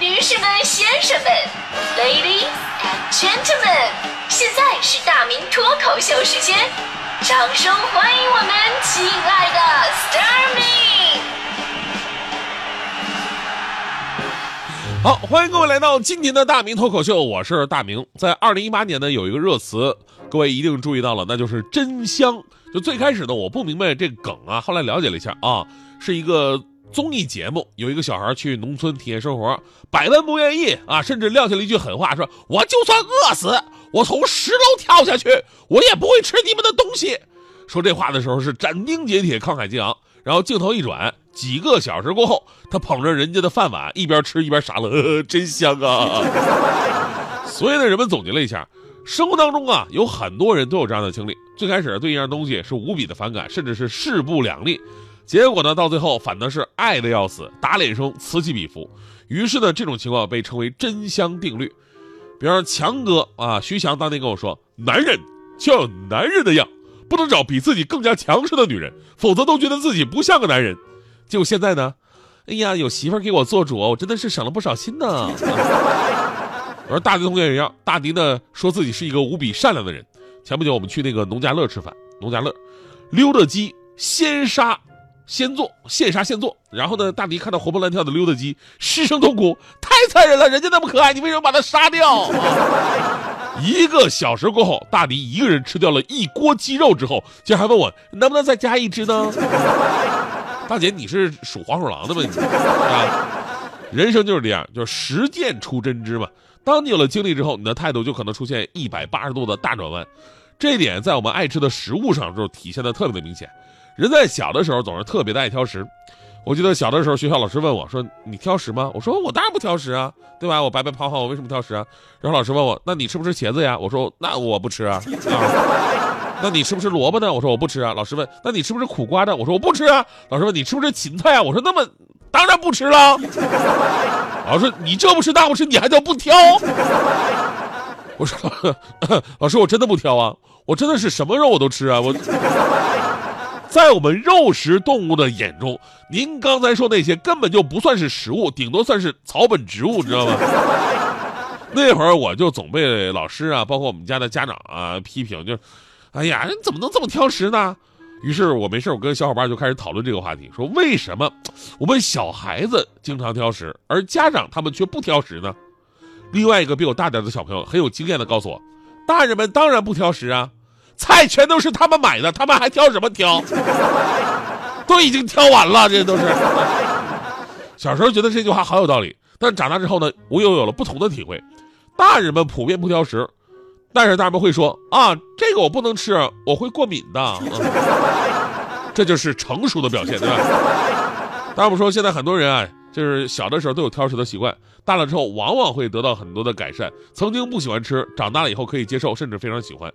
女士们、先生们，Ladies and Gentlemen，现在是大明脱口秀时间，掌声欢迎我们亲爱的 Starmi。好，欢迎各位来到今天的大明脱口秀，我是大明。在二零一八年呢，有一个热词，各位一定注意到了，那就是真香。就最开始呢，我不明白这个梗啊，后来了解了一下啊，是一个综艺节目，有一个小孩去农村体验生活，百般不愿意啊，甚至撂下了一句狠话，说我就算饿死，我从十楼跳下去，我也不会吃你们的东西。说这话的时候是斩钉截铁、慷慨激昂。然后镜头一转，几个小时过后，他捧着人家的饭碗，一边吃一边傻乐，呵呵真香啊！所以呢，人们总结了一下，生活当中啊，有很多人都有这样的经历。最开始对一样东西是无比的反感，甚至是势不两立，结果呢，到最后反倒是爱的要死，打脸声此起彼伏。于是呢，这种情况被称为真香定律。比方说强哥啊，徐翔当年跟我说，男人就要有男人的样。不能找比自己更加强势的女人，否则都觉得自己不像个男人。结果现在呢，哎呀，有媳妇儿给我做主，我真的是省了不少心呢。我说大迪同学也一样，大迪呢说自己是一个无比善良的人。前不久我们去那个农家乐吃饭，农家乐溜达鸡先杀先做，现杀现做。然后呢，大迪看到活蹦乱跳的溜达鸡，失声痛哭，太残忍了，人家那么可爱，你为什么把它杀掉？一个小时过后，大迪一个人吃掉了一锅鸡肉之后，竟然还问我能不能再加一只呢？大姐，你是属黄鼠狼的吗？你 啊，人生就是这样，就是实践出真知嘛。当你有了经历之后，你的态度就可能出现一百八十度的大转弯。这一点在我们爱吃的食物上就体现的特别的明显。人在小的时候总是特别的爱挑食。我记得小的时候，学校老师问我说：“你挑食吗？”我说：“我当然不挑食啊，对吧？我白白胖胖，我为什么挑食啊？”然后老师问我：“那你吃不吃茄子呀？”我说：“那我不吃啊。”啊，那你吃不吃萝卜呢？我说：“我不吃啊。”老师问：“那你吃不吃苦瓜呢？”我说：“我不吃啊。”老师问：“你吃不吃芹菜啊？”我说：“那么当然不吃了。”老师说：“你这不吃那不吃，你还叫不挑？”我说：“ 老师，我真的不挑啊，我真的是什么肉我都吃啊，我。”在我们肉食动物的眼中，您刚才说那些根本就不算是食物，顶多算是草本植物，知道吗？那会儿我就总被老师啊，包括我们家的家长啊批评，就，哎呀，你怎么能这么挑食呢？于是我没事，我跟小伙伴就开始讨论这个话题，说为什么我们小孩子经常挑食，而家长他们却不挑食呢？另外一个比我大点的小朋友很有经验的告诉我，大人们当然不挑食啊。菜全都是他们买的，他们还挑什么挑？都已经挑完了，这都是。小时候觉得这句话好有道理，但长大之后呢，我又有了不同的体会。大人们普遍不挑食，但是大人们会说啊，这个我不能吃，我会过敏的。这就是成熟的表现，对吧？当然不说，现在很多人啊，就是小的时候都有挑食的习惯，大了之后往往会得到很多的改善。曾经不喜欢吃，长大了以后可以接受，甚至非常喜欢。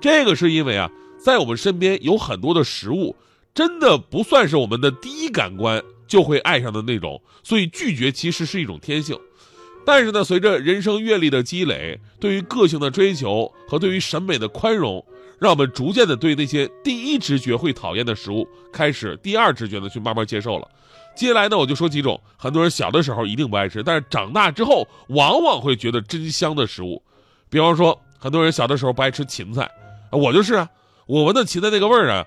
这个是因为啊，在我们身边有很多的食物，真的不算是我们的第一感官就会爱上的那种，所以拒绝其实是一种天性。但是呢，随着人生阅历的积累，对于个性的追求和对于审美的宽容，让我们逐渐的对那些第一直觉会讨厌的食物，开始第二直觉的去慢慢接受了。接下来呢，我就说几种很多人小的时候一定不爱吃，但是长大之后往往会觉得真香的食物。比方说，很多人小的时候不爱吃芹菜。我就是啊，我闻到芹菜那个味儿啊，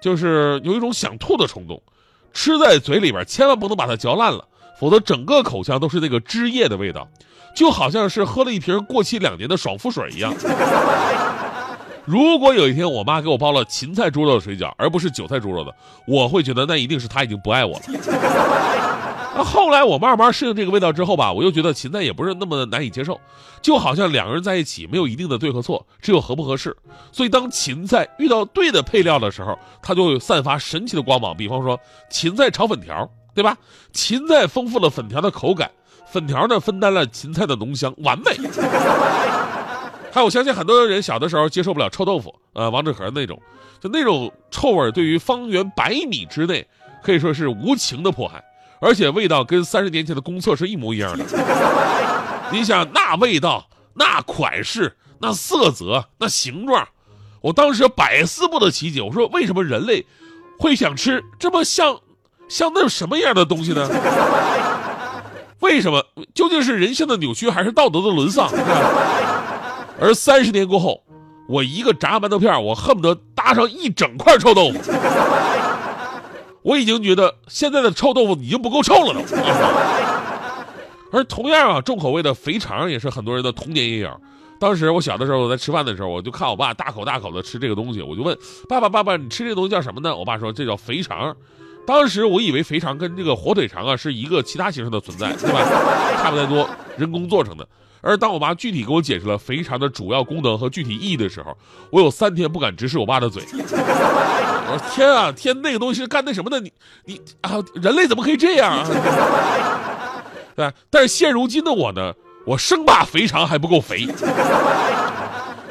就是有一种想吐的冲动，吃在嘴里边千万不能把它嚼烂了，否则整个口腔都是那个汁液的味道，就好像是喝了一瓶过期两年的爽肤水一样。如果有一天我妈给我包了芹菜猪肉的水饺，而不是韭菜猪肉的，我会觉得那一定是她已经不爱我了。那后来我慢慢适应这个味道之后吧，我又觉得芹菜也不是那么难以接受，就好像两个人在一起没有一定的对和错，只有合不合适。所以当芹菜遇到对的配料的时候，它就会散发神奇的光芒。比方说芹菜炒粉条，对吧？芹菜丰富了粉条的口感，粉条呢分担了芹菜的浓香，完美。还有，我相信很多人小的时候接受不了臭豆腐，呃，王致和那种，就那种臭味，对于方圆百米之内可以说是无情的迫害。而且味道跟三十年前的公厕是一模一样的。你想那味道、那款式、那色泽、那形状，我当时百思不得其解。我说为什么人类会想吃这么像像那什么样的东西呢？为什么？究竟是人性的扭曲，还是道德的沦丧？而三十年过后，我一个炸馒头片，我恨不得搭上一整块臭豆腐。我已经觉得现在的臭豆腐已经不够臭了都。而同样啊，重口味的肥肠也是很多人的童年阴影。当时我小的时候，我在吃饭的时候，我就看我爸大口大口的吃这个东西，我就问爸爸：“爸爸，你吃这个东西叫什么呢？”我爸说：“这叫肥肠。”当时我以为肥肠跟这个火腿肠啊是一个其他形式的存在，对吧？差不太多，人工做成的。而当我妈具体给我解释了肥肠的主要功能和具体意义的时候，我有三天不敢直视我爸的嘴。我说：“天啊，天，那个东西是干那什么的？你你啊，人类怎么可以这样啊？” 对，但是现如今的我呢？我生怕肥肠还不够肥。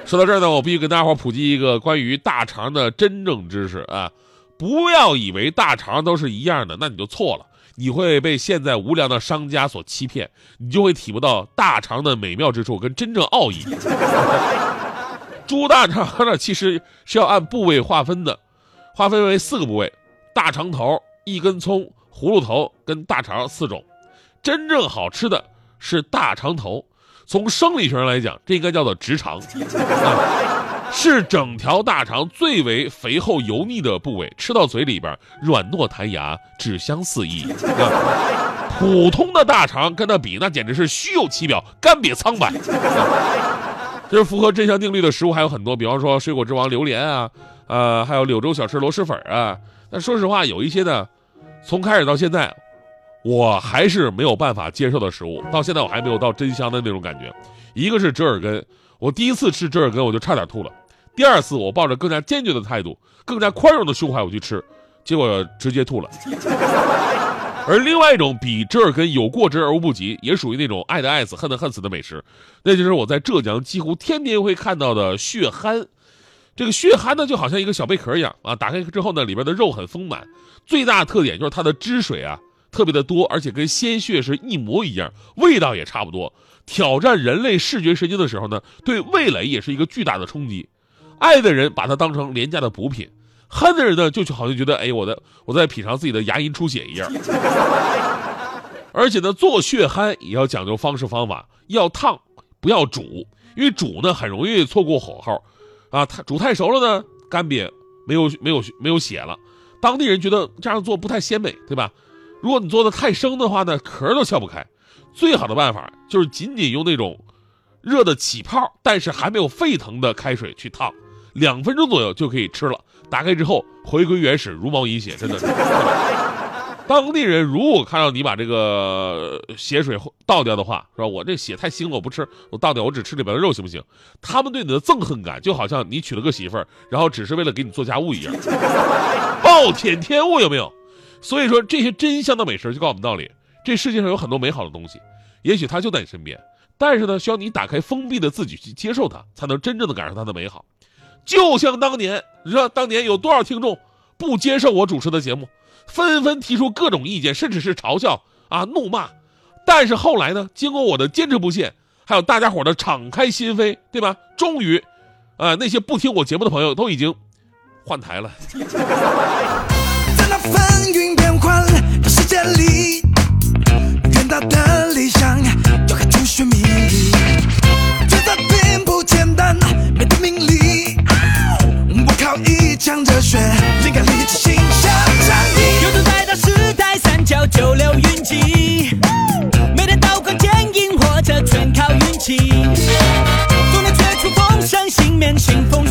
说到这儿呢，我必须跟大伙普及一个关于大肠的真正知识啊！不要以为大肠都是一样的，那你就错了，你会被现在无良的商家所欺骗，你就会体不到大肠的美妙之处跟真正奥义。猪大肠呢，其实是要按部位划分的，划分为四个部位：大肠头、一根葱、葫芦头跟大肠四种。真正好吃的。是大肠头，从生理学上来讲，这应该叫做直肠，啊是整条大肠最为肥厚油腻的部位，吃到嘴里边软糯弹牙，脂香四溢。普通的大肠跟它比，那简直是虚有其表，干瘪苍白。就是符合真香定律的食物还有很多，比方说水果之王榴莲啊，呃，还有柳州小吃螺蛳粉啊。但说实话，有一些呢，从开始到现在。我还是没有办法接受的食物，到现在我还没有到真香的那种感觉。一个是折耳根，我第一次吃折耳根我就差点吐了。第二次我抱着更加坚决的态度，更加宽容的胸怀我去吃，结果直接吐了。而另外一种比折耳根有过之而无不及，也属于那种爱的爱死恨的恨死的美食，那就是我在浙江几乎天天会看到的血蚶。这个血蚶呢就好像一个小贝壳一样啊，打开之后呢里边的肉很丰满，最大的特点就是它的汁水啊。特别的多，而且跟鲜血是一模一样，味道也差不多。挑战人类视觉神经的时候呢，对味蕾也是一个巨大的冲击。爱的人把它当成廉价的补品，恨的人呢就好像觉得，哎，我的我在品尝自己的牙龈出血一样。而且呢，做血蚶也要讲究方式方法，要烫，不要煮，因为煮呢很容易错过火候，啊，它煮太熟了呢，干瘪，没有没有没有血了，当地人觉得这样做不太鲜美，对吧？如果你做的太生的话呢，壳都撬不开。最好的办法就是仅仅用那种热的起泡，但是还没有沸腾的开水去烫，两分钟左右就可以吃了。打开之后回归原始，如毛饮血，真的是。当地人如果看到你把这个血水倒掉的话，是吧？我这血太腥了，我不吃，我倒掉，我只吃里边的肉，行不行？他们对你的憎恨感就好像你娶了个媳妇儿，然后只是为了给你做家务一样，暴殄天物，有没有？所以说，这些真香的美食就告诉我们道理：这世界上有很多美好的东西，也许它就在你身边，但是呢，需要你打开封闭的自己去接受它，才能真正的感受它的美好。就像当年，你知道当年有多少听众不接受我主持的节目，纷纷提出各种意见，甚至是嘲笑啊、怒骂。但是后来呢，经过我的坚持不懈，还有大家伙的敞开心扉，对吧？终于，啊，那些不听我节目的朋友都已经换台了。在那风云变幻的世界里，清风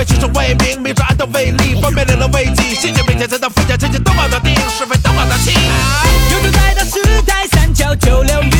为群众为名，明着暗斗为利，方便临了危机。心系民间，才能富甲天下；定邦的定，是非当王的心。有在的，时代三教九流。